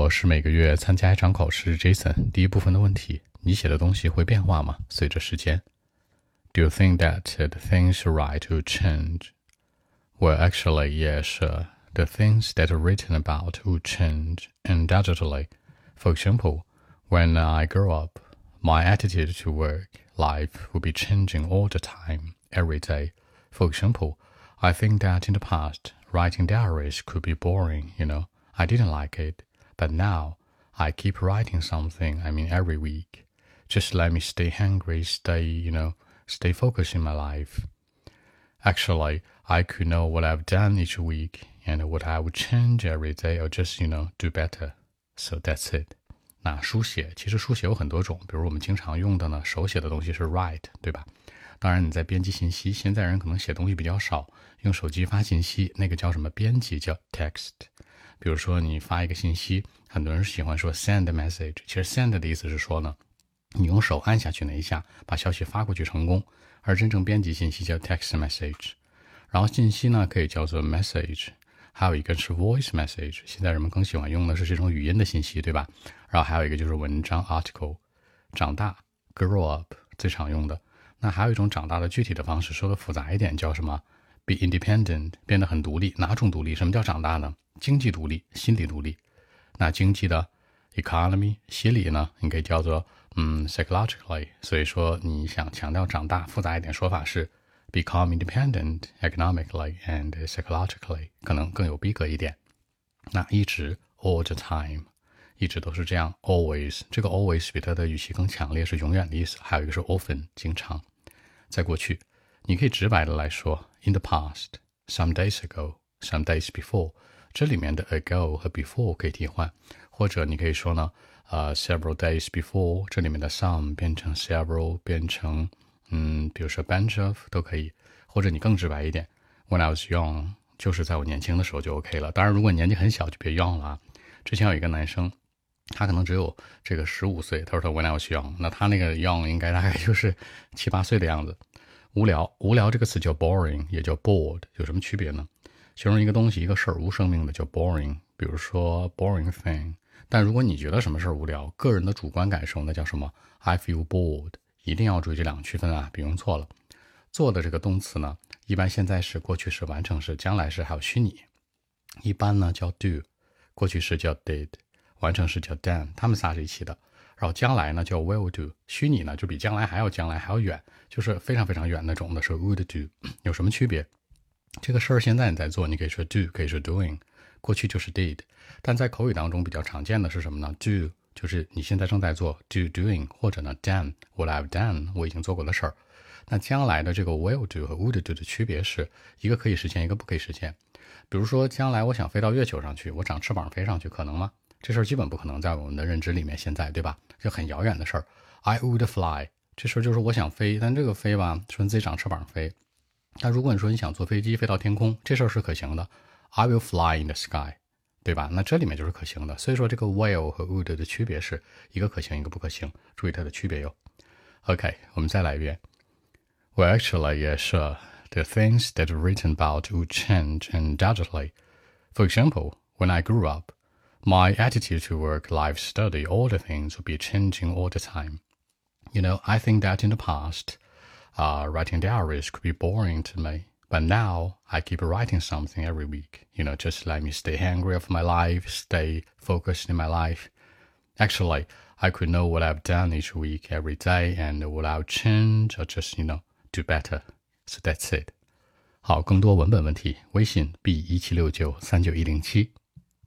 我是每个月参加一场考试。Jason，第一部分的问题：你写的东西会变化吗？随着时间？Do you think that the things you write will change? Well, actually, yes. The things that are written about will change undoubtedly. For example, when I grow up, my attitude to work life will be changing all the time, every day. For example, I think that in the past, writing diaries could be boring, you know. I didn't like it. But now, I keep writing something, I mean, every week. Just let me stay hungry, stay, you know, stay focused in my life. Actually, I could know what I've done each week and what I would change every day or just, you know, do better. So that's it. 那书写其实书写有很多种，比如我们经常用的呢，手写的东西是 write，对吧？当然你在编辑信息，现在人可能写东西比较少，用手机发信息，那个叫什么编辑叫 text。 比如说，你发一个信息，很多人喜欢说 send message。其实 send 的意思是说呢，你用手按下去那一下，把消息发过去成功。而真正编辑信息叫 text message。然后信息呢可以叫做 message，还有一个是 voice message。现在人们更喜欢用的是这种语音的信息，对吧？然后还有一个就是文章 article。长大 grow up 最常用的。那还有一种长大的具体的方式，说的复杂一点叫什么？be independent，变得很独立。哪种独立？什么叫长大呢？经济独立，心理独立。那经济的 economy，心理呢，你可以叫做嗯 psychologically。所以说你想强调长大，复杂一点说法是 become independent economically and psychologically，可能更有逼格一点。那一直 all the time，一直都是这样 always。这个 always 比它的语气更强烈，是永远的意思。还有一个是 often，经常。在过去，你可以直白的来说 in the past，some days ago，some days before。这里面的 ago 和 before 可以替换，或者你可以说呢，呃，several days before，这里面的 some 变成 several，变成嗯，比如说 bunch of 都可以，或者你更直白一点，when I was young，就是在我年轻的时候就 OK 了。当然，如果年纪很小就别 young 了。之前有一个男生，他可能只有这个十五岁，他说他 when I was young，那他那个 young 应该大概就是七八岁的样子。无聊，无聊这个词叫 boring，也叫 bored，有什么区别呢？形容一个东西、一个事儿无生命的叫 boring，比如说 boring thing。但如果你觉得什么事儿无聊，个人的主观感受那叫什么？I feel bored。一定要注意这两个区分啊，别用错了。做的这个动词呢，一般现在时、过去时、完成时、将来时还有虚拟。一般呢叫 do，过去时叫 did，完成时叫 done，他们仨是一起的。然后将来呢叫 will do，虚拟呢就比将来还要将来还要远，就是非常非常远那种的是 would do。有什么区别？这个事儿现在你在做，你可以说 do，可以说 doing，过去就是 did，但在口语当中比较常见的是什么呢？do 就是你现在正在做 do doing，或者呢 done what I've done，我已经做过的事儿。那将来的这个 will do 和 would do 的区别是一个可以实现，一个不可以实现。比如说将来我想飞到月球上去，我长翅膀飞上去，可能吗？这事儿基本不可能在我们的认知里面，现在对吧？就很遥远的事儿。I would fly，这事儿就是我想飞，但这个飞吧，说你自己长翅膀飞。但如果你说你想坐飞机飞到天空，这事儿是可行的。I will fly in the sky，对吧？那这里面就是可行的。所以说这个 will 和 would 的区别是一个可行，一个不可行。注意它的区别哟。OK，我们再来一遍。Well, actually, yes, The things that are written about would change undoubtedly. For example, when I grew up, my attitude to work, life, study, all the things would be changing all the time. You know, I think that in the past, uh, writing diaries could be boring to me. But now I keep writing something every week. You know, just let me stay hungry of my life, stay focused in my life. Actually, I could know what I've done each week, every day, and what I'll change or just, you know, do better. So that's it. 好，更多文本问题，微信 b 一七六九三九一零七。